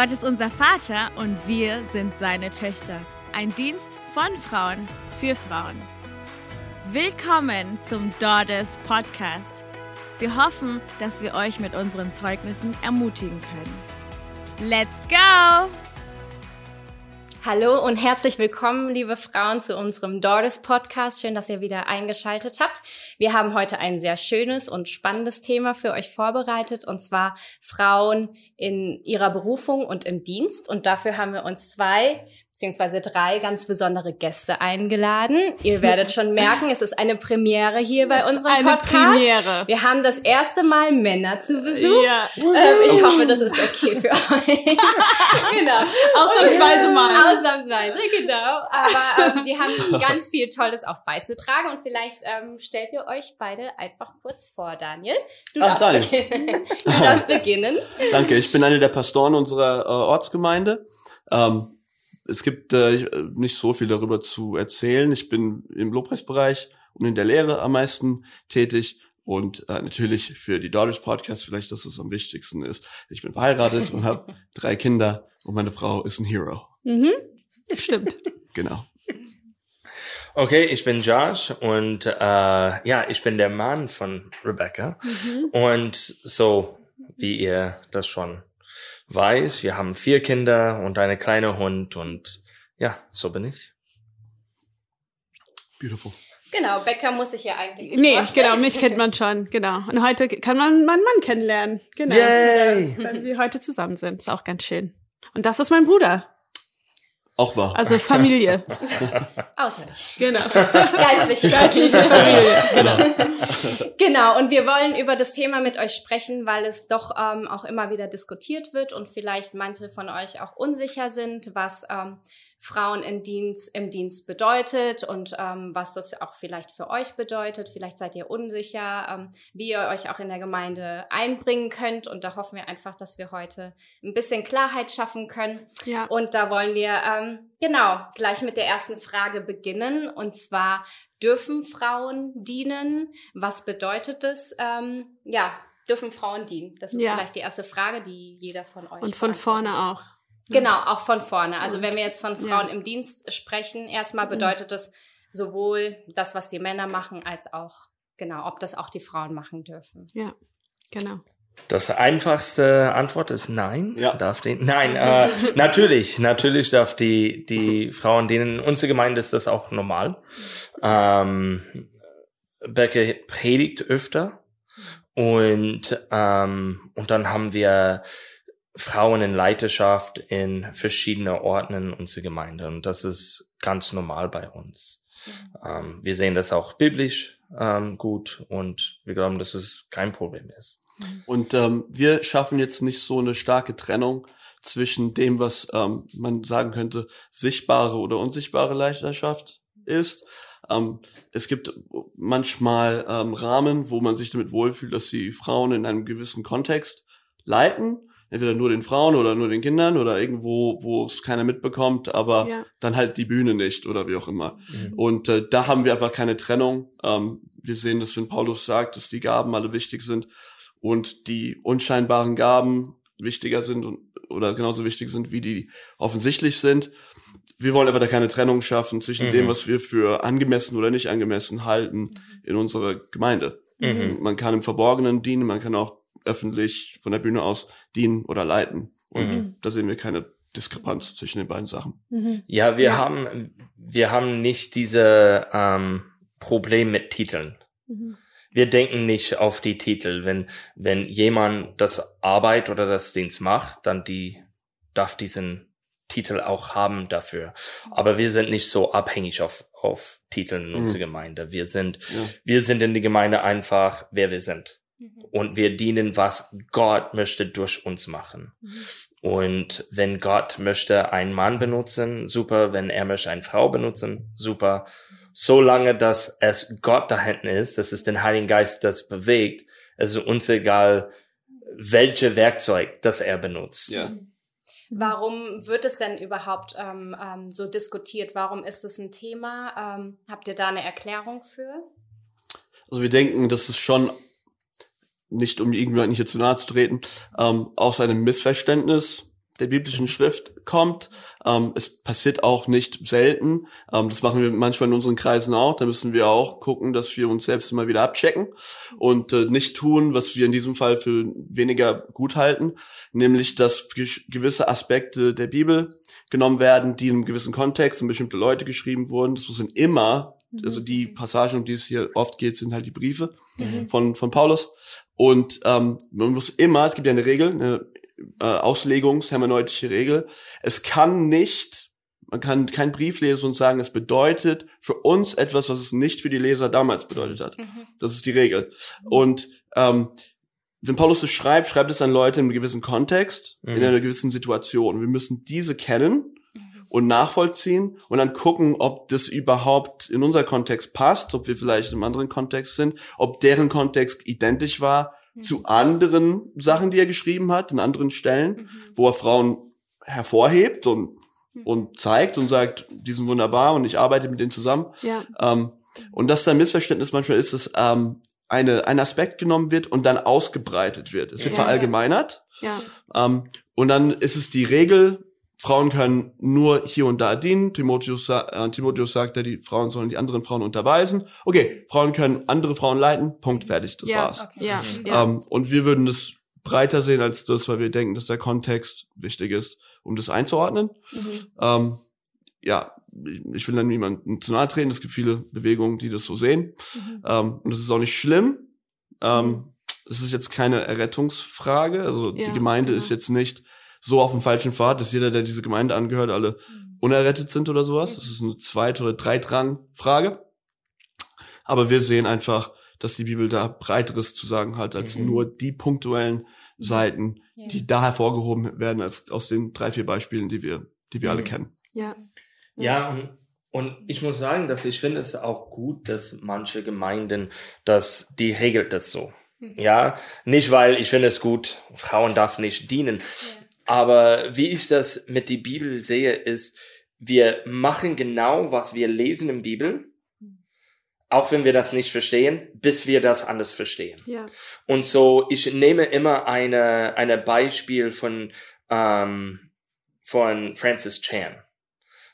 Gott ist unser Vater und wir sind seine Töchter. Ein Dienst von Frauen für Frauen. Willkommen zum Daughters Podcast. Wir hoffen, dass wir euch mit unseren Zeugnissen ermutigen können. Let's go! Hallo und herzlich willkommen, liebe Frauen, zu unserem Daughters Podcast. Schön, dass ihr wieder eingeschaltet habt. Wir haben heute ein sehr schönes und spannendes Thema für euch vorbereitet, und zwar Frauen in ihrer Berufung und im Dienst. Und dafür haben wir uns zwei beziehungsweise drei ganz besondere Gäste eingeladen. Ihr werdet schon merken, es ist eine Premiere hier bei unserem eine Podcast. Premiere. Wir haben das erste Mal Männer zu Besuch. Ja. Ähm, ich hoffe, das ist okay für euch. genau. Ausnahmsweise mal. Ausnahmsweise, genau. Aber ähm, die haben ganz viel Tolles auch beizutragen und vielleicht ähm, stellt ihr euch beide einfach kurz vor, Daniel. Du, Ach, darfst, beginnen. du darfst beginnen. Danke, ich bin einer der Pastoren unserer äh, Ortsgemeinde. Ähm, es gibt äh, nicht so viel darüber zu erzählen. Ich bin im Lobpreisbereich und in der Lehre am meisten tätig. Und äh, natürlich für die Daughters Podcast vielleicht, dass es am wichtigsten ist. Ich bin verheiratet und habe drei Kinder und meine Frau ist ein Hero. Mhm. Stimmt. Genau. Okay, ich bin Josh und äh, ja, ich bin der Mann von Rebecca. Mhm. Und so, wie ihr das schon weiß, wir haben vier Kinder und eine kleine Hund und ja, so bin ich. Beautiful. Genau, Becker muss ich ja eigentlich. Nee, vorstellen. genau, mich kennt man schon, genau. Und heute kann man meinen Mann kennenlernen. Genau. Yay. Wenn wir heute zusammen sind. Ist auch ganz schön. Und das ist mein Bruder. Auch wahr. Also Familie. Auswendig. Genau. Geistliche, Geistliche Familie. Genau. genau. Und wir wollen über das Thema mit euch sprechen, weil es doch ähm, auch immer wieder diskutiert wird und vielleicht manche von euch auch unsicher sind, was ähm, Frauen im Dienst, im Dienst bedeutet und ähm, was das auch vielleicht für euch bedeutet. Vielleicht seid ihr unsicher, ähm, wie ihr euch auch in der Gemeinde einbringen könnt. Und da hoffen wir einfach, dass wir heute ein bisschen Klarheit schaffen können. Ja. Und da wollen wir ähm, genau gleich mit der ersten Frage beginnen. Und zwar, dürfen Frauen dienen? Was bedeutet es? Ähm, ja, dürfen Frauen dienen? Das ist ja. vielleicht die erste Frage, die jeder von euch. Und von vorne auch. Genau, auch von vorne. Also wenn wir jetzt von Frauen ja. im Dienst sprechen, erstmal mhm. bedeutet das sowohl das, was die Männer machen, als auch, genau, ob das auch die Frauen machen dürfen. Ja, genau. Das einfachste Antwort ist nein. Ja. Darf die, nein, äh, natürlich, natürlich darf die, die Frauen, denen unsere Gemeinde ist das auch normal. Ähm, Becke predigt öfter und, ähm, und dann haben wir Frauen in Leiterschaft in verschiedene Orten in unserer Gemeinde. Und das ist ganz normal bei uns. Mhm. Ähm, wir sehen das auch biblisch ähm, gut und wir glauben, dass es kein Problem ist. Mhm. Und ähm, wir schaffen jetzt nicht so eine starke Trennung zwischen dem, was ähm, man sagen könnte, sichtbare oder unsichtbare Leiterschaft ist. Ähm, es gibt manchmal ähm, Rahmen, wo man sich damit wohlfühlt, dass die Frauen in einem gewissen Kontext leiten entweder nur den Frauen oder nur den Kindern oder irgendwo, wo es keiner mitbekommt, aber ja. dann halt die Bühne nicht oder wie auch immer. Mhm. Und äh, da haben wir einfach keine Trennung. Ähm, wir sehen das, wenn Paulus sagt, dass die Gaben alle wichtig sind und die unscheinbaren Gaben wichtiger sind und, oder genauso wichtig sind wie die offensichtlich sind. Wir wollen einfach da keine Trennung schaffen zwischen mhm. dem, was wir für angemessen oder nicht angemessen halten in unserer Gemeinde. Mhm. Man kann im Verborgenen dienen, man kann auch öffentlich von der Bühne aus dienen oder leiten. Und mhm. da sehen wir keine Diskrepanz zwischen den beiden Sachen. Mhm. Ja, wir ja. haben, wir haben nicht diese ähm, Problem mit Titeln. Mhm. Wir denken nicht auf die Titel. Wenn, wenn jemand das Arbeit oder das Dienst macht, dann die darf diesen Titel auch haben dafür. Aber wir sind nicht so abhängig auf, auf Titeln in mhm. unserer Gemeinde. Wir sind, ja. wir sind in die Gemeinde einfach, wer wir sind. Mhm. Und wir dienen, was Gott möchte durch uns machen. Mhm. Und wenn Gott möchte einen Mann benutzen, super. Wenn er möchte eine Frau benutzen, super. Solange, dass es Gott da hinten ist, dass es den Heiligen Geist das bewegt, es ist uns egal, welche Werkzeug das er benutzt. Ja. Mhm. Warum wird es denn überhaupt ähm, ähm, so diskutiert? Warum ist es ein Thema? Ähm, habt ihr da eine Erklärung für? Also wir denken, dass es schon nicht um irgendjemanden hier zu nahe zu treten, ähm, aus einem Missverständnis der biblischen Schrift kommt. Ähm, es passiert auch nicht selten. Ähm, das machen wir manchmal in unseren Kreisen auch. Da müssen wir auch gucken, dass wir uns selbst immer wieder abchecken und äh, nicht tun, was wir in diesem Fall für weniger gut halten, nämlich dass gewisse Aspekte der Bibel genommen werden, die in einem gewissen Kontext und bestimmte Leute geschrieben wurden. Das sind immer. Also die Passagen, um die es hier oft geht, sind halt die Briefe mhm. von, von Paulus. Und ähm, man muss immer, es gibt ja eine Regel, eine äh, Auslegungshermeneutische Regel. Es kann nicht, man kann keinen Brief lesen und sagen, es bedeutet für uns etwas, was es nicht für die Leser damals bedeutet hat. Mhm. Das ist die Regel. Und ähm, wenn Paulus es schreibt, schreibt es an Leute in einem gewissen Kontext, mhm. in einer gewissen Situation. Wir müssen diese kennen mhm. Und nachvollziehen und dann gucken, ob das überhaupt in unser Kontext passt, ob wir vielleicht in einem anderen Kontext sind, ob deren Kontext identisch war zu anderen Sachen, die er geschrieben hat, in anderen Stellen, mhm. wo er Frauen hervorhebt und, mhm. und zeigt und sagt, die sind wunderbar und ich arbeite mit denen zusammen. Ja. Ähm, und dass da ein Missverständnis manchmal ist, dass ähm, eine, ein Aspekt genommen wird und dann ausgebreitet wird. Es wird ja, verallgemeinert. Ja. Ähm, und dann ist es die Regel, Frauen können nur hier und da dienen. Timotheus, äh, Timotheus sagt ja, die Frauen sollen die anderen Frauen unterweisen. Okay, Frauen können andere Frauen leiten. Punkt, fertig, das ja, war's. Okay. Ja, mhm. ja. Ähm, und wir würden das breiter sehen als das, weil wir denken, dass der Kontext wichtig ist, um das einzuordnen. Mhm. Ähm, ja, ich will dann niemandem zu nahe treten. Es gibt viele Bewegungen, die das so sehen. Mhm. Ähm, und das ist auch nicht schlimm. Ähm, mhm. es ist jetzt keine Errettungsfrage. Also ja, die Gemeinde genau. ist jetzt nicht so auf dem falschen Pfad, dass jeder, der diese Gemeinde angehört, alle mhm. unerrettet sind oder sowas. Das ist eine Zweit- oder Dreitrang-Frage. Aber wir sehen einfach, dass die Bibel da breiteres zu sagen hat, als mhm. nur die punktuellen Seiten, ja. die da hervorgehoben werden, als aus den drei, vier Beispielen, die wir, die wir mhm. alle kennen. Ja. Ja, und, und ich muss sagen, dass ich finde es auch gut, dass manche Gemeinden das, die regelt das so. Mhm. Ja, nicht weil ich finde es gut, Frauen darf nicht dienen. Ja. Aber wie ich das mit die Bibel sehe, ist, wir machen genau, was wir lesen in Bibel, auch wenn wir das nicht verstehen, bis wir das anders verstehen. Ja. Und so, ich nehme immer eine, eine Beispiel von, ähm, von Francis Chan.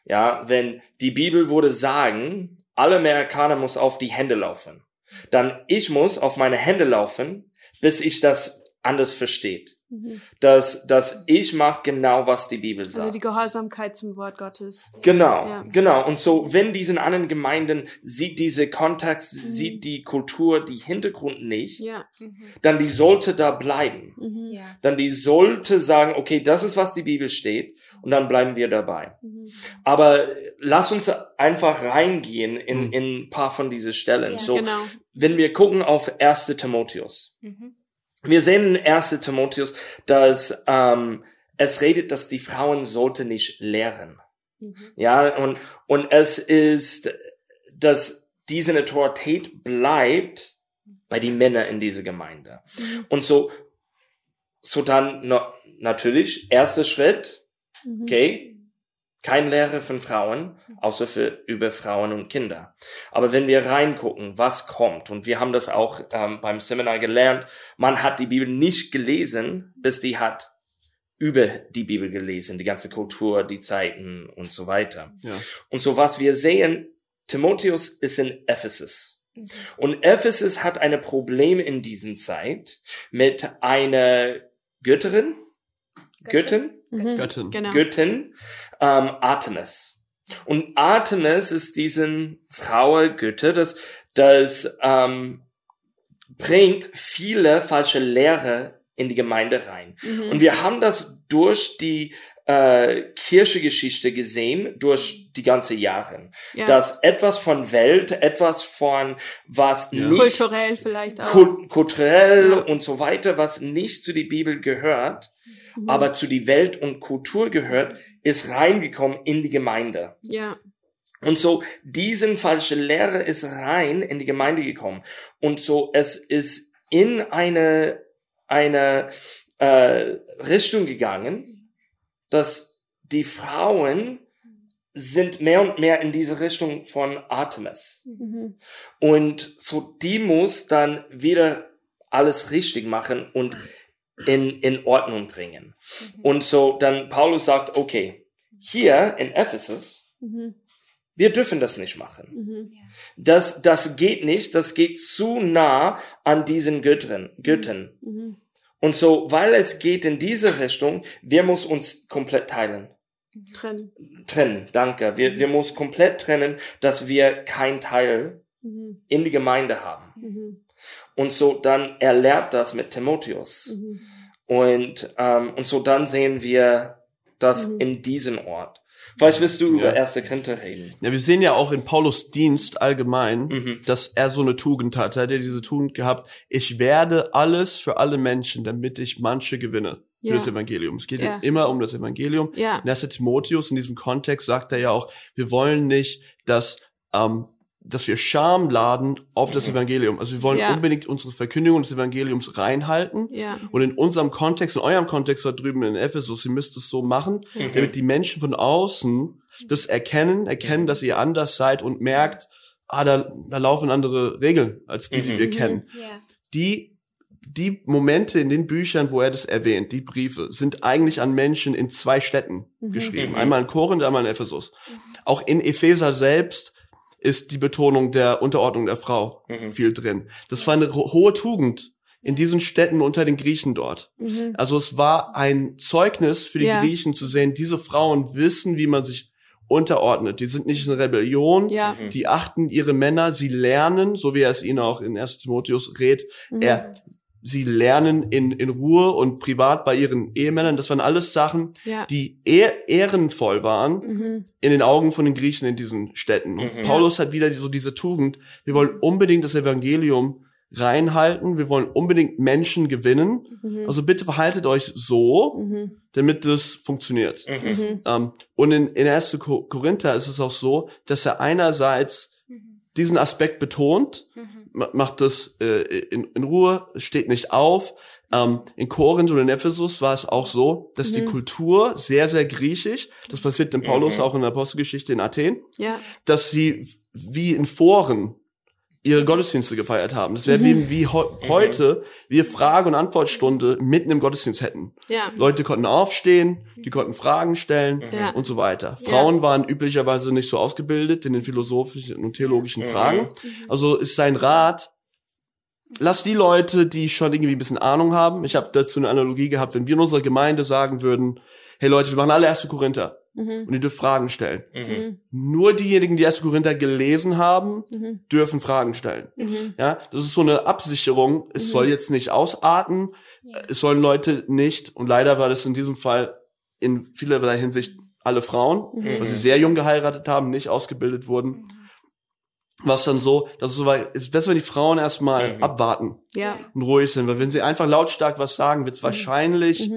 Ja, wenn die Bibel würde sagen, alle Amerikaner muss auf die Hände laufen, dann ich muss auf meine Hände laufen, bis ich das anders versteht. Mhm. Dass, dass ich mache genau, was die Bibel sagt. Also die Gehorsamkeit zum Wort Gottes. Genau, ja. genau. Und so, wenn diesen anderen Gemeinden sieht diese Kontext, mhm. sieht die Kultur, die Hintergrund nicht, ja. Mhm. dann die sollte da bleiben. Mhm. Ja. Dann die sollte sagen, okay, das ist, was die Bibel steht, und dann bleiben wir dabei. Mhm. Aber lass uns einfach reingehen in, mhm. in ein paar von diesen Stellen. Ja, so, genau. wenn wir gucken auf 1. Timotheus. Mhm. Wir sehen in 1. Timotheus, dass ähm, es redet, dass die Frauen sollte nicht lehren. Mhm. Ja, und, und es ist, dass diese Autorität bleibt bei den Männern in dieser Gemeinde. Mhm. Und so, so dann no, natürlich, erster Schritt, mhm. okay, kein Lehre von Frauen, außer für über Frauen und Kinder. Aber wenn wir reingucken, was kommt, und wir haben das auch ähm, beim Seminar gelernt, man hat die Bibel nicht gelesen, bis die hat über die Bibel gelesen, die ganze Kultur, die Zeiten und so weiter. Ja. Und so was wir sehen, Timotheus ist in Ephesus. Mhm. Und Ephesus hat eine Problem in diesen Zeit mit einer Götterin, Göttin, Mhm. Göttin. Genau. Göttin, ähm, Artemis. Und Artemis ist diesen Frau Götter, das, das ähm, bringt viele falsche Lehre in die Gemeinde rein. Mhm. Und wir haben das durch die äh, Kirchegeschichte gesehen, durch die ganze Jahre. Ja. Dass etwas von Welt, etwas von was ja. nicht kulturell vielleicht auch. kulturell ja. und so weiter, was nicht zu die Bibel gehört, mhm. aber zu die Welt und Kultur gehört, ist reingekommen in die Gemeinde. Ja. Und so, diesen falsche Lehre ist rein in die Gemeinde gekommen. Und so, es ist in eine, eine äh, Richtung gegangen, dass die Frauen sind mehr und mehr in diese Richtung von Artemis. Mhm. Und so, die muss dann wieder alles richtig machen und in, in Ordnung bringen. Mhm. Und so dann Paulus sagt, okay, hier in Ephesus, mhm. wir dürfen das nicht machen. Mhm. Das, das geht nicht, das geht zu nah an diesen Göttern. Göttern. Mhm. Und so, weil es geht in diese Richtung, wir muss uns komplett teilen. Trennen. Trennen, danke. Wir, wir muss komplett trennen, dass wir kein Teil mhm. in die Gemeinde haben. Und so dann er lehrt das mit Timotheus. Mhm. Und, ähm, und so dann sehen wir das mhm. in diesem Ort. Vielleicht willst du ja. über erste Korinther reden. Ja, wir sehen ja auch in Paulus Dienst allgemein, mhm. dass er so eine Tugend hat. Er hat ja diese Tugend gehabt, ich werde alles für alle Menschen, damit ich manche gewinne für ja. das Evangelium. Es geht ja. immer um das Evangelium. Ja. Und 1. Timotheus in diesem Kontext sagt er ja auch, wir wollen nicht, dass ähm, dass wir Scham laden auf das mhm. Evangelium. Also wir wollen ja. unbedingt unsere Verkündigung des Evangeliums reinhalten. Ja. Und in unserem Kontext, in eurem Kontext da drüben in Ephesus, ihr müsst es so machen, mhm. damit die Menschen von außen das erkennen, erkennen, dass ihr anders seid und merkt, ah, da, da laufen andere Regeln als die, die wir mhm. kennen. Ja. Die die Momente in den Büchern, wo er das erwähnt, die Briefe, sind eigentlich an Menschen in zwei Städten mhm. geschrieben. Mhm. Einmal in Korinth, einmal in Ephesus. Mhm. Auch in Epheser selbst ist die Betonung der Unterordnung der Frau mhm. viel drin. Das war eine hohe Tugend in diesen Städten unter den Griechen dort. Mhm. Also es war ein Zeugnis für die ja. Griechen zu sehen, diese Frauen wissen, wie man sich unterordnet. Die sind nicht in Rebellion, ja. Mhm. die achten ihre Männer, sie lernen, so wie er es ihnen auch in 1 Timotheus rät, mhm. er sie lernen in, in Ruhe und privat bei ihren Ehemännern. Das waren alles Sachen, ja. die eher ehrenvoll waren mhm. in den Augen von den Griechen in diesen Städten. Und mhm. Paulus hat wieder so diese Tugend. Wir wollen unbedingt das Evangelium reinhalten. Wir wollen unbedingt Menschen gewinnen. Mhm. Also bitte verhaltet euch so, mhm. damit das funktioniert. Mhm. Mhm. Ähm, und in, in 1. Korinther ist es auch so, dass er einerseits diesen Aspekt betont, macht das äh, in, in Ruhe, steht nicht auf. Ähm, in Korinth und in Ephesus war es auch so, dass mhm. die Kultur sehr, sehr griechisch, das passiert in Paulus mhm. auch in der Apostelgeschichte in Athen, ja. dass sie wie in Foren ihre Gottesdienste gefeiert haben. Das wäre mhm. wie, wie he mhm. heute wir Frage- und Antwortstunde mitten im Gottesdienst hätten. Ja. Leute konnten aufstehen, die konnten Fragen stellen ja. und so weiter. Frauen ja. waren üblicherweise nicht so ausgebildet in den philosophischen und theologischen Fragen. Mhm. Also ist sein Rat, lass die Leute, die schon irgendwie ein bisschen Ahnung haben. Ich habe dazu eine Analogie gehabt, wenn wir in unserer Gemeinde sagen würden, hey Leute, wir machen alle erste Korinther. Mhm. Und ihr dürft Fragen stellen. Mhm. mhm. Nur diejenigen, die erste Korinther gelesen haben, mhm. dürfen Fragen stellen. Mhm. Ja, das ist so eine Absicherung. Es soll jetzt nicht ausarten. Ja. Es sollen Leute nicht, und leider war das in diesem Fall in vielerlei Hinsicht alle Frauen, weil sie sehr jung geheiratet haben, nicht ausgebildet wurden. Was dann so, dass es so war, ist besser, wenn die Frauen erstmal abwarten ja. und ruhig sind, weil wenn sie einfach lautstark was sagen, wird es wahrscheinlich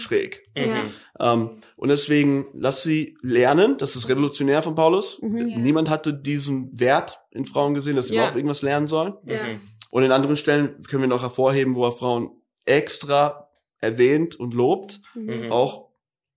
schräg. Mhm. Ähm, und deswegen lass sie lernen, das ist revolutionär von Paulus. Mhm. Niemand hatte diesen Wert in Frauen gesehen, dass sie ja. überhaupt irgendwas lernen sollen. Ja. Mhm. Und in anderen Stellen können wir noch hervorheben, wo er Frauen extra erwähnt und lobt, mhm. auch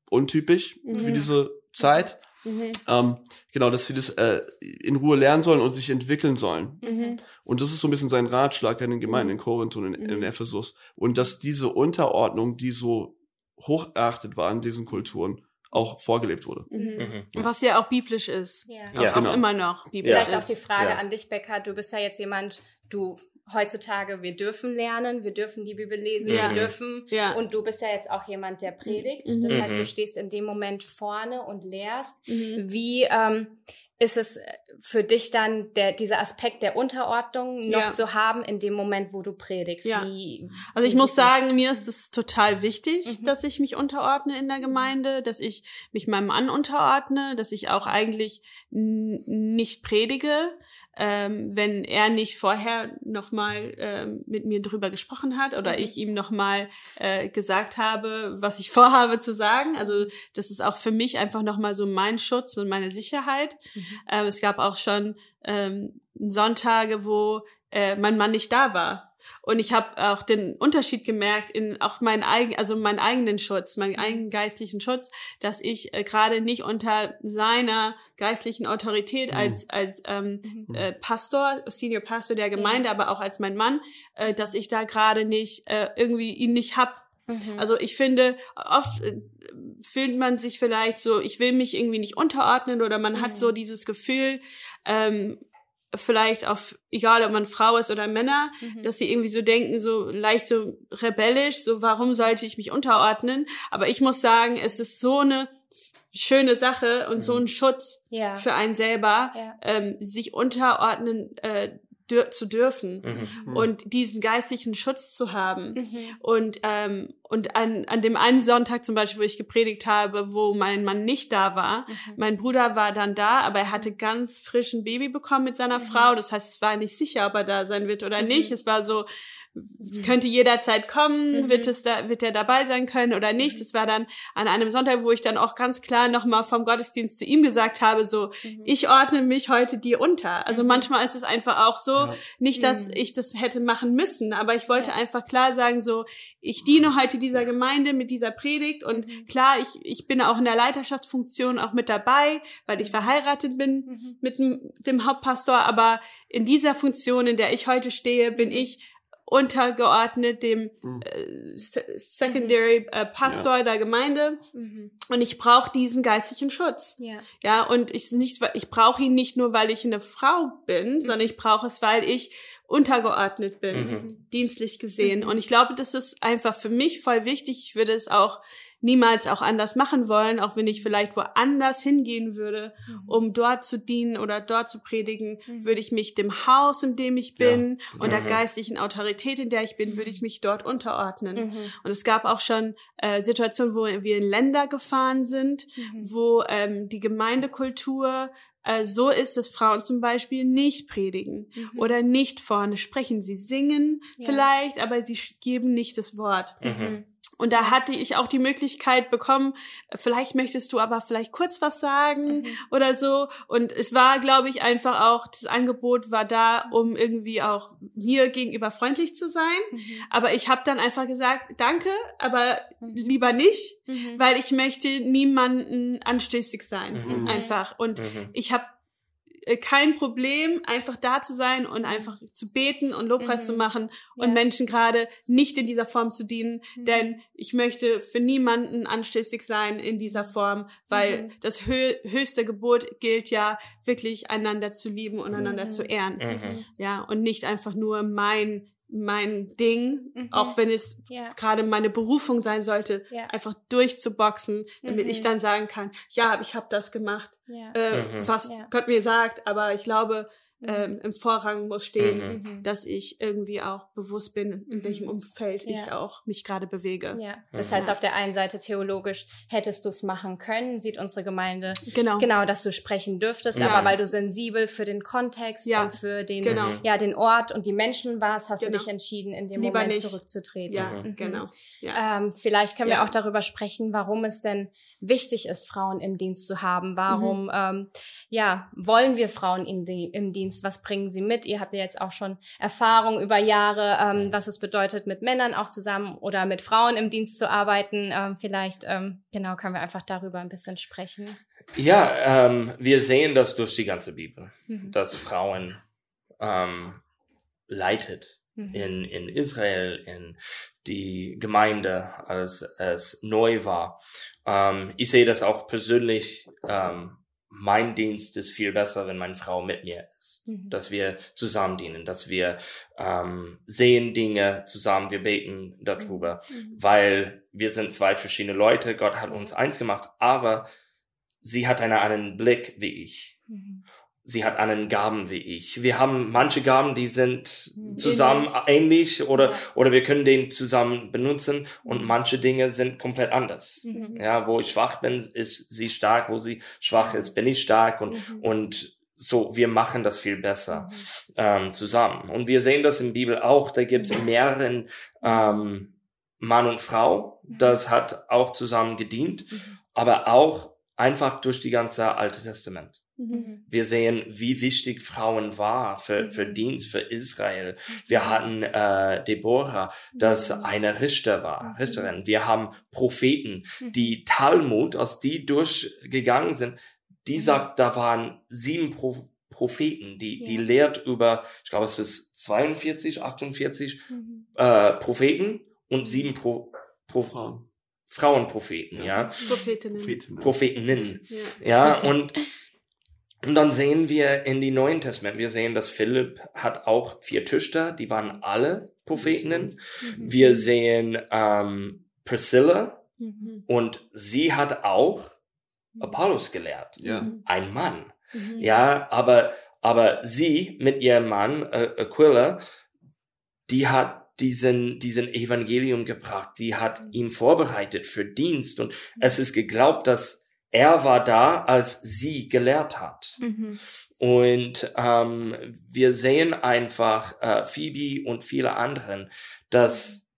untypisch mhm. für diese Zeit. Mhm. Ähm, genau, dass sie das äh, in Ruhe lernen sollen und sich entwickeln sollen. Mhm. Und das ist so ein bisschen sein Ratschlag an den Gemeinden in Korinth und in, in Ephesus. Und dass diese Unterordnung, die so hochachtet war in diesen Kulturen, auch vorgelebt wurde. Mhm. Mhm. Was ja auch biblisch ist. Ja. Auch, ja. Genau. immer noch biblisch Vielleicht ist. auch die Frage ja. an dich, Becker. Du bist ja jetzt jemand, du heutzutage, wir dürfen lernen, wir dürfen die Bibel lesen, ja. wir dürfen. Ja. Und du bist ja jetzt auch jemand, der predigt. Mhm. Das heißt, du mhm. stehst in dem Moment vorne und lehrst. Mhm. Wie ähm, ist es äh, für dich dann der, dieser Aspekt der Unterordnung noch ja. zu haben in dem Moment, wo du predigst? Ja. Wie, also ich muss sagen, mir ist es total wichtig, mhm. dass ich mich unterordne in der Gemeinde, dass ich mich meinem Mann unterordne, dass ich auch eigentlich nicht predige, ähm, wenn er nicht vorher nochmal ähm, mit mir drüber gesprochen hat oder mhm. ich ihm nochmal äh, gesagt habe, was ich vorhabe zu sagen. Also das ist auch für mich einfach nochmal so mein Schutz und meine Sicherheit. Mhm. Ähm, es gab auch schon ähm, Sonntage, wo äh, mein Mann nicht da war und ich habe auch den Unterschied gemerkt in auch meinen eigenen, also meinen eigenen Schutz, meinen mhm. eigenen geistlichen Schutz, dass ich äh, gerade nicht unter seiner geistlichen Autorität mhm. als als ähm, mhm. äh, Pastor, Senior Pastor der Gemeinde, ja. aber auch als mein Mann, äh, dass ich da gerade nicht äh, irgendwie ihn nicht hab Mhm. Also ich finde, oft äh, fühlt man sich vielleicht so, ich will mich irgendwie nicht unterordnen oder man mhm. hat so dieses Gefühl, ähm, vielleicht auch, egal ob man Frau ist oder Männer, mhm. dass sie irgendwie so denken, so leicht so rebellisch, so warum sollte ich mich unterordnen? Aber ich muss sagen, es ist so eine schöne Sache und mhm. so ein Schutz ja. für einen selber, ja. ähm, sich unterordnen äh, dür zu dürfen mhm. mhm. und diesen geistlichen Schutz zu haben. Mhm. Und, ähm, und an, an dem einen Sonntag zum Beispiel, wo ich gepredigt habe, wo mein Mann nicht da war, mhm. mein Bruder war dann da, aber er hatte ganz frisch ein Baby bekommen mit seiner mhm. Frau. Das heißt, es war nicht sicher, ob er da sein wird oder nicht. Es war so, könnte jederzeit kommen, mhm. wird es da, wird er dabei sein können oder nicht. Es war dann an einem Sonntag, wo ich dann auch ganz klar nochmal vom Gottesdienst zu ihm gesagt habe, so, mhm. ich ordne mich heute dir unter. Also mhm. manchmal ist es einfach auch so, ja. nicht, dass mhm. ich das hätte machen müssen, aber ich wollte ja. einfach klar sagen, so, ich diene heute dieser Gemeinde mit dieser Predigt und mhm. klar, ich, ich bin auch in der Leiterschaftsfunktion auch mit dabei, weil ich verheiratet bin mhm. mit dem, dem Hauptpastor, aber in dieser Funktion, in der ich heute stehe, bin ich untergeordnet dem mhm. äh, Secondary äh, Pastor ja. der Gemeinde mhm. und ich brauche diesen geistlichen Schutz. Ja. Ja, und ich nicht ich brauche ihn nicht nur, weil ich eine Frau bin, mhm. sondern ich brauche es, weil ich untergeordnet bin, mhm. dienstlich gesehen. Mhm. Und ich glaube, das ist einfach für mich voll wichtig. Ich würde es auch niemals auch anders machen wollen, auch wenn ich vielleicht woanders hingehen würde, mhm. um dort zu dienen oder dort zu predigen, mhm. würde ich mich dem Haus, in dem ich bin ja. und der geistlichen Autorität, in der ich bin, würde ich mich dort unterordnen. Mhm. Und es gab auch schon äh, Situationen, wo wir in Länder gefahren sind, mhm. wo ähm, die Gemeindekultur äh, so ist, dass Frauen zum Beispiel nicht predigen mhm. oder nicht vorne sprechen. Sie singen ja. vielleicht, aber sie geben nicht das Wort. Mhm. Und da hatte ich auch die Möglichkeit bekommen, vielleicht möchtest du aber vielleicht kurz was sagen mhm. oder so. Und es war, glaube ich, einfach auch, das Angebot war da, um irgendwie auch mir gegenüber freundlich zu sein. Mhm. Aber ich habe dann einfach gesagt, danke, aber mhm. lieber nicht, mhm. weil ich möchte niemanden anstößig sein. Mhm. Einfach. Und mhm. ich habe äh, kein Problem, einfach da zu sein und einfach zu beten und Lobpreis mhm. zu machen und ja. Menschen gerade nicht in dieser Form zu dienen, mhm. denn ich möchte für niemanden anstößig sein in dieser Form, weil mhm. das hö höchste Gebot gilt ja wirklich einander zu lieben und einander zu mhm. ehren. Mhm. Ja, und nicht einfach nur mein mein Ding, mhm. auch wenn es ja. gerade meine Berufung sein sollte, ja. einfach durchzuboxen, damit mhm. ich dann sagen kann, ja, ich habe das gemacht, ja. äh, mhm. was Gott mir sagt, aber ich glaube, ähm, im Vorrang muss stehen, mhm. mhm. dass ich irgendwie auch bewusst bin, in mhm. welchem Umfeld ja. ich auch mich gerade bewege. Ja, das mhm. heißt, auf der einen Seite theologisch hättest du es machen können, sieht unsere Gemeinde genau, genau dass du sprechen dürftest, ja. aber weil du sensibel für den Kontext ja. und für den, genau. ja, den Ort und die Menschen warst, hast genau. du dich entschieden, in dem Lieber Moment nicht. zurückzutreten. Ja, mhm. genau. Ja. Ähm, vielleicht können wir auch darüber sprechen, warum es denn wichtig ist, Frauen im Dienst zu haben. Warum, mhm. ähm, ja, wollen wir Frauen in die, im Dienst? Was bringen sie mit? Ihr habt ja jetzt auch schon Erfahrung über Jahre, ähm, was es bedeutet, mit Männern auch zusammen oder mit Frauen im Dienst zu arbeiten. Ähm, vielleicht, ähm, genau, können wir einfach darüber ein bisschen sprechen. Ja, ähm, wir sehen das durch die ganze Bibel, mhm. dass Frauen ähm, leitet mhm. In, in Israel, in die Gemeinde, als es neu war. Ähm, ich sehe das auch persönlich. Ähm, mein Dienst ist viel besser, wenn meine Frau mit mir ist, mhm. dass wir zusammen dienen, dass wir ähm, sehen Dinge zusammen, wir beten darüber, mhm. weil wir sind zwei verschiedene Leute. Gott hat uns eins gemacht, aber sie hat einen anderen Blick wie ich. Mhm sie hat einen Gaben wie ich. Wir haben manche Gaben, die sind zusammen ähnlich, ähnlich oder, ja. oder wir können den zusammen benutzen und mhm. manche Dinge sind komplett anders. Mhm. Ja, wo ich schwach bin, ist sie stark, wo sie schwach ist, bin ich stark und, mhm. und so, wir machen das viel besser mhm. ähm, zusammen. Und wir sehen das in der Bibel auch, da gibt es mhm. mehreren ähm, Mann und Frau, mhm. das hat auch zusammen gedient, aber auch einfach durch die ganze Alte Testament. Mhm. Wir sehen, wie wichtig Frauen war für, für mhm. Dienst, für Israel. Wir mhm. hatten äh, Deborah, das eine Richter war. Richterin. Wir haben Propheten, die Talmud, aus die durchgegangen sind, die sagt, da waren sieben Pro Propheten, die, ja. die lehrt über, ich glaube, es ist 42, 48 mhm. äh, Propheten und sieben Pro Pro Frauen. Frauenpropheten, ja. Ja. Prophetinnen. Prophetinnen. Prophetinnen. Ja. Ja, und, und dann sehen wir in die Neuen Testament, wir sehen, dass Philipp hat auch vier Töchter, die waren alle Prophetinnen. Mhm. Wir sehen ähm, Priscilla Mhm. und sie hat auch Apollos gelehrt. Ja. Ein Mann. Mhm. Ja, aber, aber sie mit ihrem Mann, äh, Aquila, die hat diesen, diesen Evangelium gebracht, die hat ihn vorbereitet für Dienst und es ist geglaubt, dass er war da, als sie gelehrt hat. Mhm. Und ähm, wir sehen einfach äh, Phoebe und viele anderen, dass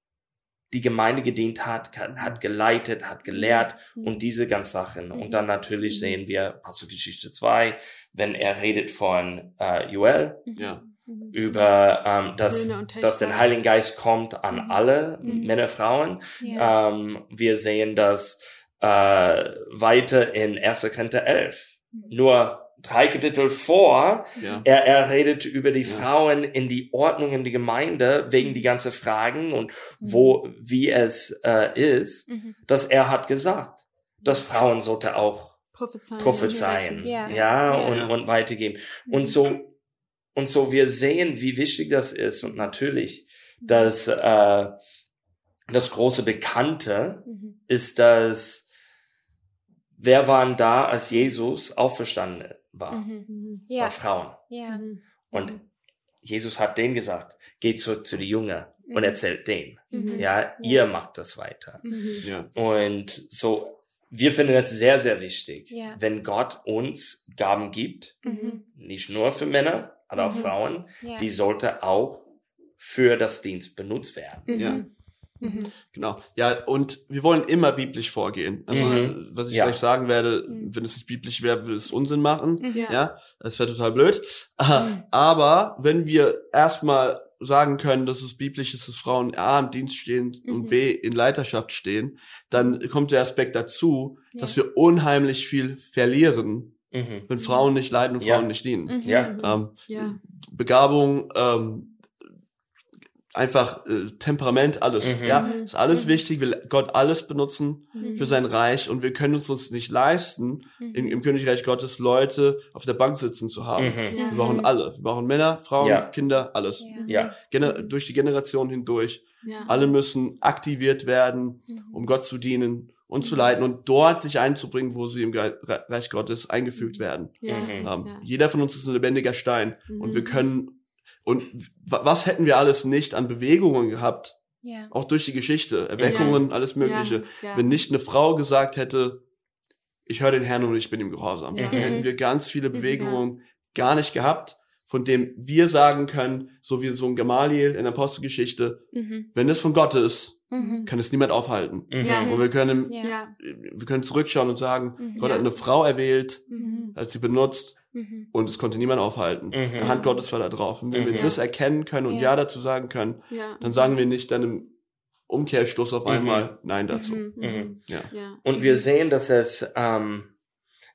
die Gemeinde gedient hat, hat, geleitet, hat gelehrt und diese ganzen Sachen. Und dann natürlich sehen wir Apostelgeschichte 2, wenn er redet von äh, Joel Ja. Mhm. über ähm, dass, dass der. Heilige Geist kommt an Mhm. alle Mhm. Männer, Frauen. Ja. Ähm, wir sehen das äh, weiter in 1. Korinther 11. Nur drei Kapitel vor, Ja. er, er redet über die Ja. Frauen in die Ordnung in die Gemeinde wegen die ganzen Fragen und wo, wie es äh, ist, Mhm. dass er hat gesagt, dass Frauen sollte auch Prophezeien. prophezeien, Ja. ja, Ja. und, und weitergeben. Und so, und so wir sehen, wie wichtig das ist und natürlich, dass äh, das große Bekannte Mhm. ist, dass wer waren da, als Jesus auferstanden war? Mhm. Mhm. Es Ja. war Frauen. Ja. Mhm. Und Jesus hat denen gesagt, geht zurück zu den Jüngern und Mhm. erzählt denen. Mhm. Ja, ihr macht das weiter. Mhm. Ja. Und so, wir finden das sehr, sehr wichtig, Ja. wenn Gott uns Gaben gibt, Mhm. nicht nur für Männer, aber auch Mhm. Frauen, Ja. die sollte auch für das Dienst benutzt werden. Mhm. Mhm. Genau. Ja, und wir wollen immer biblisch vorgehen. Also, Mhm. was ich Ja. gleich sagen werde, Mhm. wenn es nicht biblisch wäre, würde es Unsinn machen. Mhm. Ja. Ja, das wäre total blöd. Mhm. Aber wenn wir erstmal sagen können, dass es biblisch ist, dass Frauen A im Dienst stehen Mhm. und B in Leiterschaft stehen, dann kommt der Aspekt dazu, Ja. dass wir unheimlich viel verlieren, Mhm. wenn Frauen nicht leiten und Ja. Frauen nicht dienen. Mhm. Ja. Ähm, Ja. Begabung, ähm, einfach äh, Temperament, alles. Mhm. Ja, Mhm. ist alles Mhm. wichtig, will Gott alles benutzen Mhm. für sein Reich und wir können uns uns nicht leisten, Mhm. im, im Königreich Gottes Leute auf der Bank sitzen zu haben. Mhm. Ja. Wir brauchen alle. Wir brauchen Männer, Frauen, Ja. Kinder, alles. Ja. Ja. Gener durch die Generation hindurch. Ja. Alle müssen aktiviert werden, Mhm. um Gott zu dienen und zu leiten und dort sich einzubringen, wo sie im Reich Gottes eingefügt werden. Ja. Mhm. Ähm, Ja. Jeder von uns ist ein lebendiger Stein und wir können und was hätten wir alles nicht an Bewegungen gehabt, Ja. auch durch die Geschichte, Erweckungen, alles Mögliche, Ja. Ja. wenn nicht eine Frau gesagt hätte, ich höre den Herrn und ich bin ihm gehorsam. Ja. Dann hätten wir ganz viele. Bewegungen gar nicht gehabt, von dem wir sagen können, so wie so ein Gamaliel in der Apostelgeschichte, Mhm. wenn es von Gott ist, Mhm. kann es niemand aufhalten. Mhm. Und wir können, Ja. Wir können zurückschauen und sagen, Mhm. Gott Ja. hat eine Frau erwählt, Mhm. als sie benutzt Mhm. und es konnte niemand aufhalten. Mhm. Die Hand Gottes war da drauf. Und wenn Mhm. wir das erkennen können und Ja. Ja dazu sagen können, Ja. dann sagen wir nicht dann im Umkehrschluss auf Mhm. einmal Nein dazu. Mhm. Mhm. Ja. Ja. Und wir sehen, dass es ähm,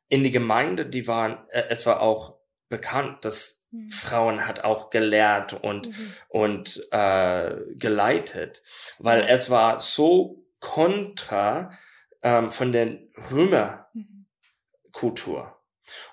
in die Gemeinde, die waren, äh, es war auch bekannt, dass Mhm. Frauen hat auch gelehrt und Mhm. und äh, geleitet, weil es war so kontra ähm, von der Römerkultur Mhm.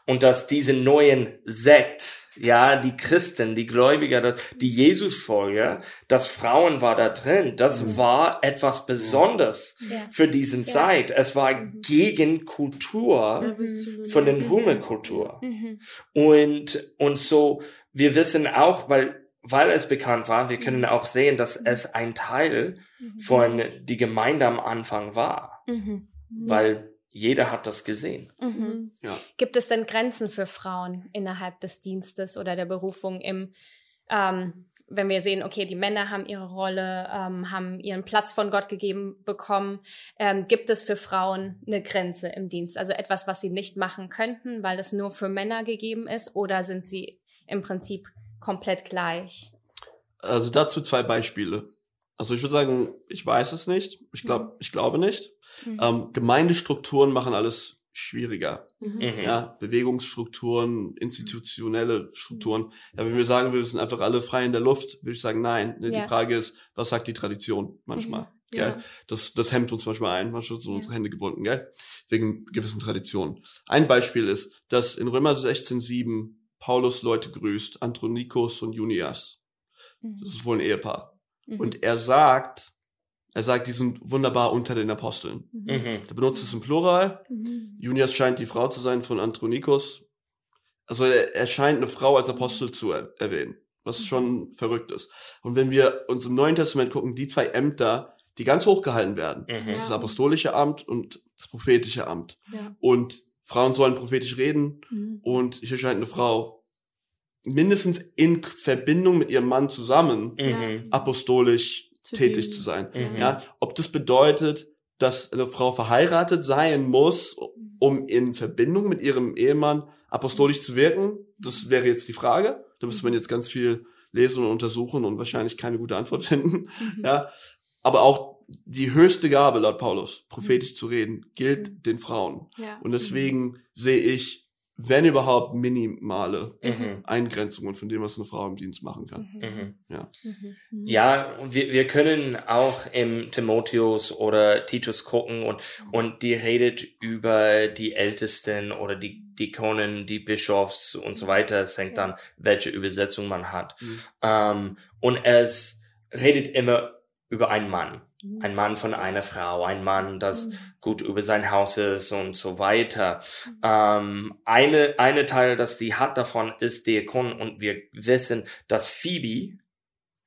und dass diese neuen Sekt, ja, die Christen, die Gläubiger, das, die Jesus-Folger, dass Frauen war da drin, das Mhm. war etwas Besonderes Ja. für diesen Ja. Zeit. Es war Mhm. gegen Kultur Revolutionär. von den Mhm. Römerkultur. Mhm. Und, und so, wir wissen auch, weil, weil es bekannt war, wir können auch sehen, dass es ein Teil Mhm. von die Gemeinde am Anfang war, Mhm. weil jeder hat das gesehen. Mhm. Mhm. Gibt es denn Grenzen für Frauen innerhalb des Dienstes oder der Berufung im, ähm, wenn wir sehen, okay, die Männer haben ihre Rolle, ähm, haben ihren Platz von Gott gegeben bekommen, ähm, gibt es für Frauen eine Grenze im Dienst? Also etwas, was sie nicht machen könnten, weil es nur für Männer gegeben ist, oder sind sie im Prinzip komplett gleich? Also dazu zwei Beispiele. Also ich würde sagen, ich weiß es nicht. Ich glaube, ich glaube nicht. Mhm. Ähm, Gemeindestrukturen machen alles schwieriger. Mhm. Mhm. Ja, Bewegungsstrukturen, institutionelle Strukturen. Ja, wenn wir sagen, wir sind einfach alle frei in der Luft, würde ich sagen, nein. Ne, Ja. Die Frage ist, was sagt die Tradition manchmal? Gell? Ja. Das, das hemmt uns manchmal ein, manchmal sind unsere Hände gebunden, gell? wegen gewissen Traditionen. Ein Beispiel ist, dass in Römer 16,7 Paulus Leute grüßt, Andronikos und Junias. Mhm. Das ist wohl ein Ehepaar. Mhm. Und er sagt, er sagt, die sind wunderbar unter den Aposteln. Mhm. Er benutzt es im Plural. Mhm. Junias scheint die Frau zu sein von Andronikos. Also er, er scheint eine Frau als Apostel zu er, erwähnen, was schon verrückt ist. Und wenn wir uns im Neuen Testament gucken, die zwei Ämter, die ganz hoch gehalten werden, Mhm. das ist das apostolische Amt und das prophetische Amt. Ja. Und Frauen sollen prophetisch reden Mhm. und hier scheint eine Frau mindestens in Verbindung mit ihrem Mann zusammen Mhm. apostolisch Zu tätig dienen. zu sein. Mhm. Ja, ob das bedeutet, dass eine Frau verheiratet sein muss, um in Verbindung mit ihrem Ehemann apostolisch zu wirken, das wäre jetzt die Frage. Da müsste man jetzt ganz viel lesen und untersuchen und wahrscheinlich keine gute Antwort finden. Mhm. Ja, aber auch die höchste Gabe laut Paulus, prophetisch zu reden, gilt den Frauen. Ja. Und deswegen sehe ich, wenn überhaupt, minimale Mhm. Eingrenzungen von dem, was eine Frau im Dienst machen kann. Mhm. Mhm. Mhm. Ja, und wir, wir können auch im Timotheus oder Titus gucken und, und die redet über die Ältesten oder die Dikonen, die Bischofs und so weiter. Es hängt dann, welche Übersetzung man hat. Mhm. Ähm, und es redet immer über einen Mann. Mhm. Ein Mann von einer Frau, ein Mann, das Mhm. gut über sein Haus ist und so weiter. Ähm, eine, eine Teil, das die hat davon, ist Diakon und wir wissen, dass Phoebe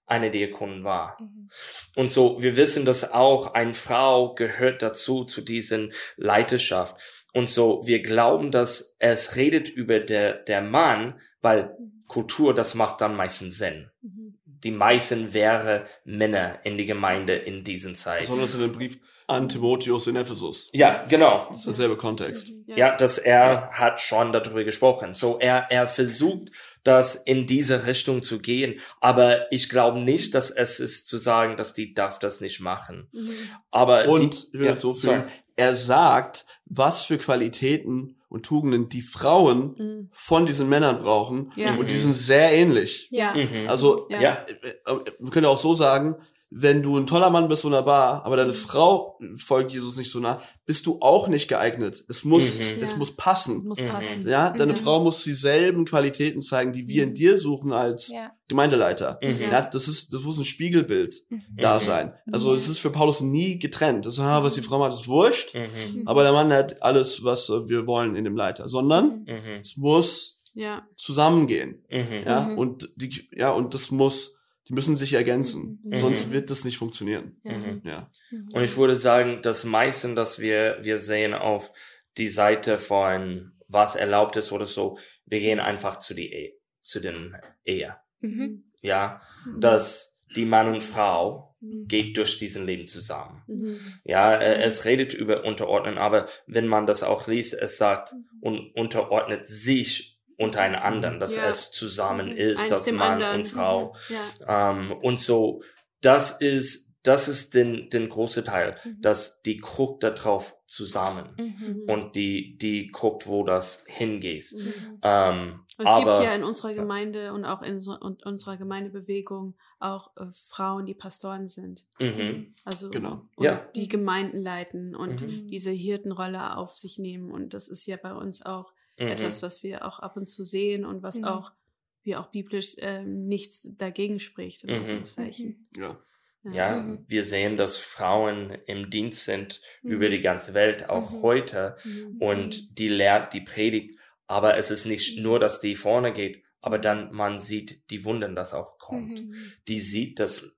eine Diakonin war. Mhm. Und so, wir wissen, dass auch eine Frau gehört dazu, zu diesen Leiterschaft. Und so, wir glauben, dass es redet über der, der Mann, weil Kultur, das macht dann meistens Sinn. Mhm. Die meisten wäre Männer in die Gemeinde in diesen Zeiten. Besonders in dem Brief an Timotheus in Ephesus. Ja, genau. Das ist derselbe Kontext. Ja, dass er hat schon darüber gesprochen. So, er, er versucht, das in diese Richtung zu gehen. Aber ich glaube nicht, dass es ist zu sagen, dass die darf das nicht machen. Mhm. Aber Und die, ich will ja, so sorry. fühlen, er sagt, was für Qualitäten und Tugenden die Frauen Mhm. von diesen Männern brauchen. Ja. Und die sind sehr ähnlich. Ja. Mhm. Also, Ja. Ja. äh, äh, wir können auch so sagen, wenn du ein toller Mann bist, wunderbar, aber deine Frau folgt Jesus nicht so nah, bist du auch nicht geeignet. Es muss, Mhm. es Ja. muss passen. Muss Mhm. passen. Ja, deine Mhm. Frau muss dieselben Qualitäten zeigen, die wir in Mhm. dir suchen als Ja. Gemeindeleiter. Mhm. Ja, das ist, das muss ein Spiegelbild Mhm. da sein. Also es ist für Paulus nie getrennt. Das, ah, was die Frau macht, ist wurscht, Mhm. aber der Mann hat alles, was wir wollen in dem Leiter, sondern Mhm. es muss Ja. zusammengehen. Mhm. Ja, und die, ja, und das muss, die müssen sich ergänzen. Mhm. Sonst wird das nicht funktionieren. Ja. Mhm. Ja. Und ich würde sagen, das meiste, das wir, wir sehen auf die Seite von was erlaubt ist oder so, wir gehen einfach zu die Ehe, zu den Ehe. Mhm. Ja, dass die Mann und Frau Mhm. geht durch diesen Leben zusammen. Mhm. Ja, äh, es redet über Unterordnen, aber wenn man das auch liest, es sagt Mhm. und unterordnet sich unter einen anderen, dass Ja. es zusammen Mhm. ist, Eins dass Mann anderen. und Frau. Ja. Ähm, und so, das ist, das ist den, den große Teil, Mhm. dass die guckt da drauf zusammen Mhm. und die, die guckt, wo das hingeht. Mhm. Ähm, Und es aber, gibt ja in unserer Gemeinde und auch in so, und unserer Gemeindebewegung auch äh, Frauen, die Pastoren sind. mhm, Also Genau. und Ja. die Gemeinden leiten und Mhm. diese Hirtenrolle auf sich nehmen. Und das ist ja bei uns auch mhm, etwas, was wir auch ab und zu sehen und was Mhm. auch wie auch biblisch ähm, nichts dagegen spricht. In Mhm. Anführungszeichen. Ja. ja, Mhm. wir sehen, dass Frauen im Dienst sind Mhm. über die ganze Welt, auch Mhm. heute. Mhm. und die lehrt, die predigt, aber es ist nicht nur, dass die vorne geht, aber dann man sieht die Wunden, das auch kommt. Mhm. Die sieht, dass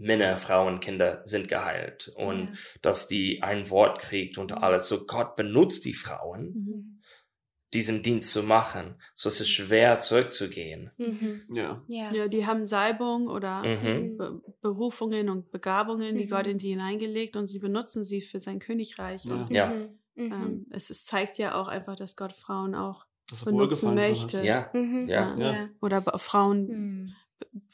Männer, Frauen, Kinder sind geheilt und Ja. dass die ein Wort kriegt und alles. So Gott benutzt die Frauen, Mhm. Diesen Dienst zu machen. So ist es schwer zurückzugehen. Mhm. Ja. Ja. Ja, die haben Salbung oder Mhm. Be Berufungen und Begabungen, die Mhm. Gott in sie hineingelegt und sie benutzen sie für sein Königreich. Ja. Und, Ja. Mhm. Mhm. ähm, es, es zeigt ja auch einfach, dass Gott Frauen auch Das benutzen möchte. Ja, Mhm. ja. Ja. Ja. Oder Frauen, Mhm.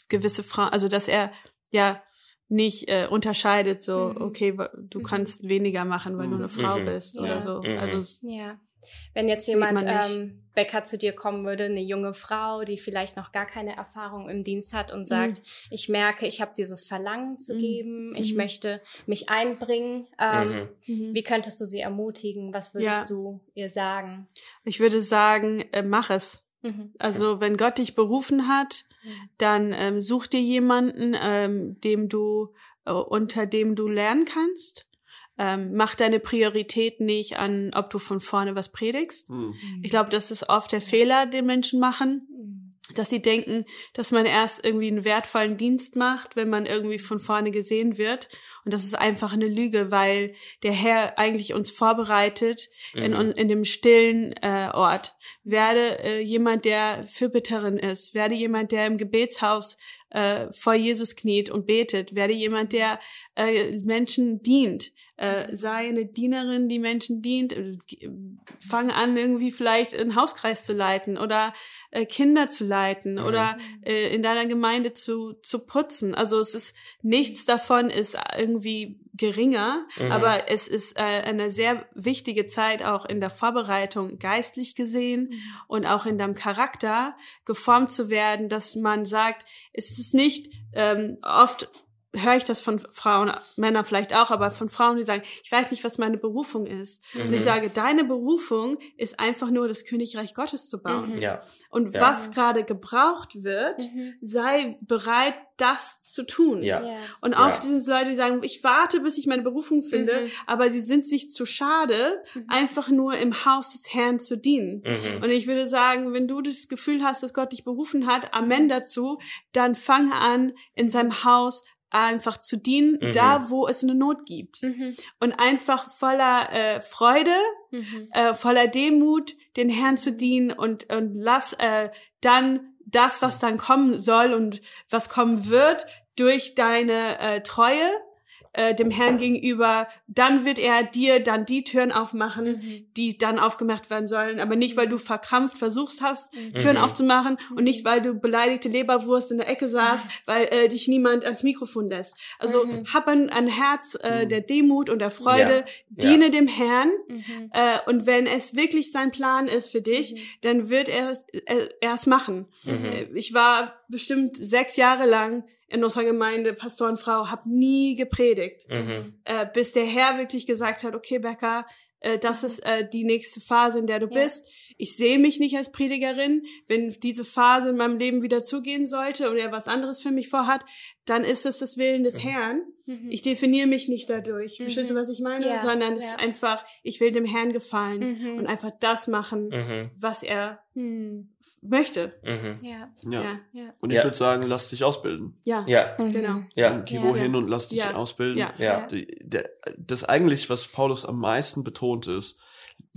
gewisse Frauen, also dass er ja nicht äh, unterscheidet, so, Mhm. okay, du Mhm. kannst weniger machen, weil du eine Frau Mhm. bist Ja. oder so. Mhm. Also Ja. Wenn jetzt jemand ähm, Bäcker zu dir kommen würde, eine junge Frau, die vielleicht noch gar keine Erfahrung im Dienst hat und sagt, mhm. ich merke, ich habe dieses Verlangen zu mhm. geben, ich mhm. möchte mich einbringen. Ähm, mhm. Mhm. Wie könntest du sie ermutigen? Was würdest ja. du ihr sagen? Ich würde sagen, äh, mach es. Mhm. Also wenn Gott dich berufen hat, dann ähm, such dir jemanden, ähm, dem du äh, unter dem du lernen kannst ähm, mach deine Priorität nicht an, ob du von vorne was predigst. Mhm. Ich glaube, das ist oft der Fehler, den Menschen machen, dass sie denken, dass man erst irgendwie einen wertvollen Dienst macht, wenn man irgendwie von vorne gesehen wird. Und das ist einfach eine Lüge, weil der Herr eigentlich uns vorbereitet mhm. in, in dem stillen äh, Ort. Werde äh, jemand, der Fürbitterin ist. Werde jemand, der im Gebetshaus äh, vor Jesus kniet und betet. Werde jemand, der äh, Menschen dient. Äh, sei eine Dienerin, die Menschen dient. Äh, fang an, irgendwie vielleicht einen Hauskreis zu leiten oder äh, Kinder zu leiten mhm. oder äh, in deiner Gemeinde zu, zu putzen. Also es ist nichts davon ist irgendwie geringer, mhm. aber es ist äh, eine sehr wichtige Zeit auch in der Vorbereitung geistlich gesehen mhm. und auch in deinem Charakter geformt zu werden, dass man sagt, es ist nicht ähm, oft höre ich das von Frauen, Männer vielleicht auch, aber von Frauen, die sagen, ich weiß nicht, was meine Berufung ist. Mhm. Und ich mhm. sage, deine Berufung ist einfach nur das Königreich Gottes zu bauen. Mhm. Ja. Und ja. was gerade gebraucht wird, mhm. sei bereit, das zu tun. Ja. Und oft ja. sind Leute, die sagen, ich warte, bis ich meine Berufung finde, mhm. aber sie sind sich zu schade, mhm. einfach nur im Haus des Herrn zu dienen. Und ich würde sagen, wenn du das Gefühl hast, dass Gott dich berufen hat, Amen dazu, dann fange an, in seinem Haus einfach zu dienen, mhm. da wo es eine Not gibt. Mhm. Und einfach voller äh, Freude, mhm. äh, voller Demut den Herrn zu dienen und, und lass äh, dann das, was dann kommen soll und was kommen wird, durch deine äh, Treue äh, dem Herrn gegenüber, dann wird er dir dann die Türen aufmachen, mhm. die dann aufgemacht werden sollen. Aber nicht, weil du verkrampft versuchst hast, mhm. Türen aufzumachen und nicht, weil du beleidigte Leberwurst in der Ecke saßt, weil äh, dich niemand ans Mikrofon lässt. Also mhm. hab ein, ein Herz äh, mhm. der Demut und der Freude, ja. diene ja. dem Herrn mhm. äh, und wenn es wirklich sein Plan ist für dich, mhm. dann wird er es machen. Äh, ich war bestimmt sechs Jahre lang in unserer Gemeinde, Pastorenfrau, habe nie gepredigt, mhm. äh, bis der Herr wirklich gesagt hat, okay, Becker, äh, das ist äh, die nächste Phase, in der du ja. bist. Ich sehe mich nicht als Predigerin. Wenn diese Phase in meinem Leben wieder zugehen sollte und er was anderes für mich vorhat, dann ist es das Willen des mhm. Herrn. Mhm. Ich definiere mich nicht dadurch. Mhm. Verstehst du, was ich meine? Ja. Sondern es ja. ist einfach, ich will dem Herrn gefallen mhm. und einfach das machen, mhm. was er mhm möchte. Mhm. Ja. ja. ja. Und ich ja. würde sagen, lass dich ausbilden. Ja. Ja. Mhm. Genau. Ja. Geh wohin und lass dich ausbilden. Ja. ja. Das eigentlich, was Paulus am meisten betont ist,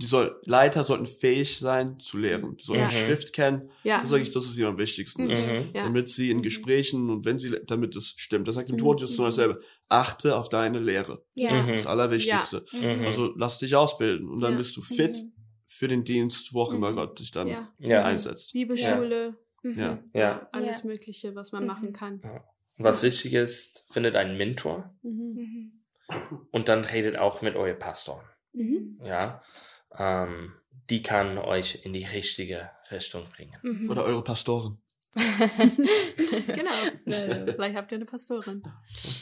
die soll, Leiter sollten fähig sein zu lehren. Die sollen ja. Schrift kennen. Ja. Das sage ich, das ist ihr am wichtigsten. Mhm. mhm. Damit sie in Gesprächen und wenn sie, damit es stimmt. Das sagt im mhm. Timotheus mhm. dasselbe. Achte auf deine Lehre. Ja. Das Allerwichtigste. Ja. Also lass dich ausbilden und dann bist du fit für den Dienst, wo auch immer mhm. Gott dich dann ja. Ja. einsetzt. Bibelschule, ja. ja. alles Mögliche, was man mhm. machen kann. Was wichtig ist, findet einen Mentor mhm. und dann redet auch mit eurem Pastor. Mhm. Ja, ähm, die kann euch in die richtige Richtung bringen. Mhm. Oder eure Pastoren. genau. Äh, vielleicht habt ihr eine Pastorin.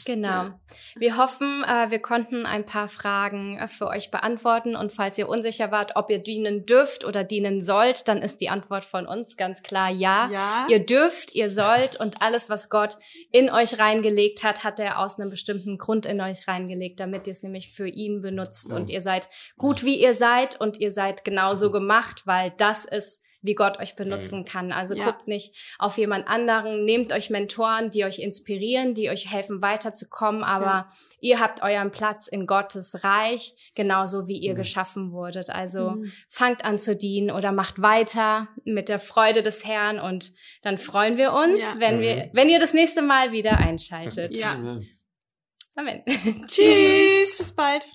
Genau. Wir hoffen, äh, wir konnten ein paar Fragen äh, für euch beantworten. Und falls ihr unsicher wart, ob ihr dienen dürft oder dienen sollt, dann ist die Antwort von uns ganz klar ja. ja. Ihr dürft, ihr sollt und alles, was Gott in euch reingelegt hat, hat er aus einem bestimmten Grund in euch reingelegt, damit ihr es nämlich für ihn benutzt. Und ihr seid gut, wie ihr seid und ihr seid genauso gemacht, weil das ist wie Gott euch benutzen mhm. kann. Also ja. guckt nicht auf jemand anderen, nehmt euch Mentoren, die euch inspirieren, die euch helfen weiterzukommen, aber ja. ihr habt euren Platz in Gottes Reich, genauso wie ihr mhm. geschaffen wurdet. Also mhm. fangt an zu dienen oder macht weiter mit der Freude des Herrn und dann freuen wir uns, ja. wenn wir, mhm. wenn ihr das nächste Mal wieder einschaltet. Ja. Amen. Tschüss. Bis bald.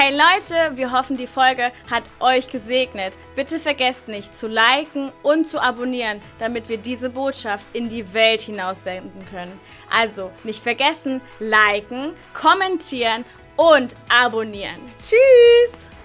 Hey Leute, wir hoffen, die Folge hat euch gesegnet. Bitte vergesst nicht zu liken und zu abonnieren, damit wir diese Botschaft in die Welt hinaussenden können. Also nicht vergessen, liken, kommentieren und abonnieren. Tschüss!